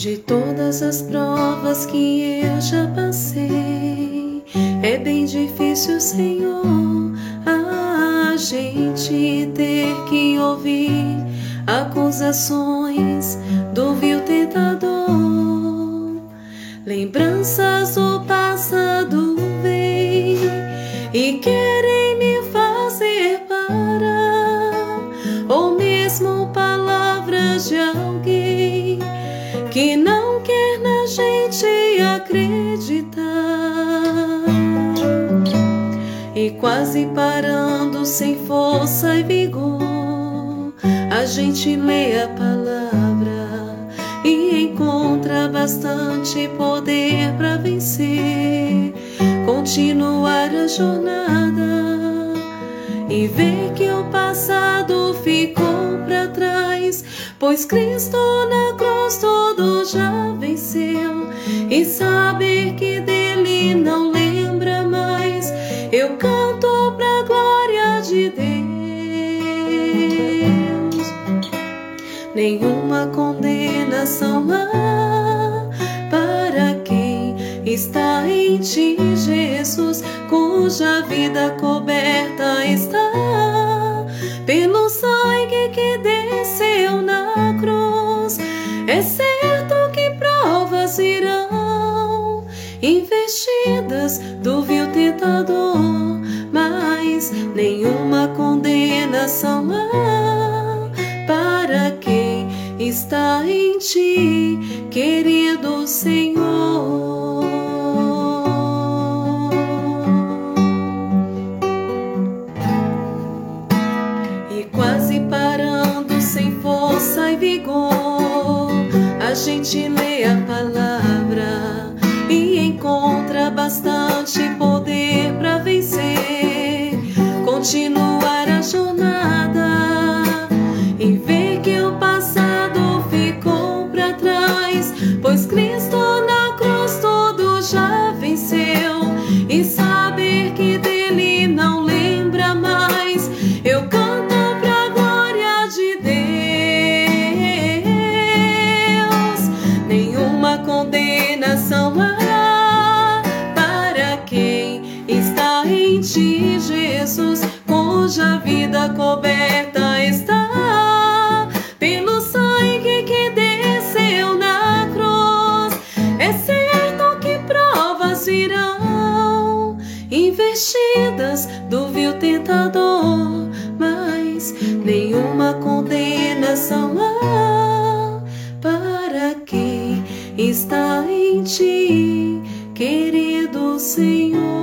De todas as provas que eu já passei, é bem difícil, Senhor, a gente ter que ouvir acusações do vil tentador. Lembranças do passado vêm e querem me fazer parar, ou mesmo palavras de alguém que não quer na gente acreditar. E quase parando sem força e vigor, a gente lê a palavra e encontra bastante poder para vencer, continuar a jornada e ver que o passado ficou para trás, pois Cristo na cruz canto pra glória de Deus. Nenhuma condenação há para quem está em ti, Jesus, cuja vida coberta está pelo sangue que desceu na cruz. É certo que provas irão investidas do vil tentador, nenhuma condenação há para quem está em ti, querido Senhor. E quase parando sem força e vigor, a gente lê a palavra e encontra bastante poder para vencer, continuar a jornada e ver que o passado ficou para trás, pois Cristo na cruz tudo já venceu e saber que dele não lembra mais. Eu canto pra glória de Deus. Nenhuma condenação há para quem está em ti, Jesus, cuja vida coberta está pelo sangue que desceu na cruz. É certo que provas virão investidas do vil tentador, mas nenhuma condenação há para quem está em ti, querido Senhor.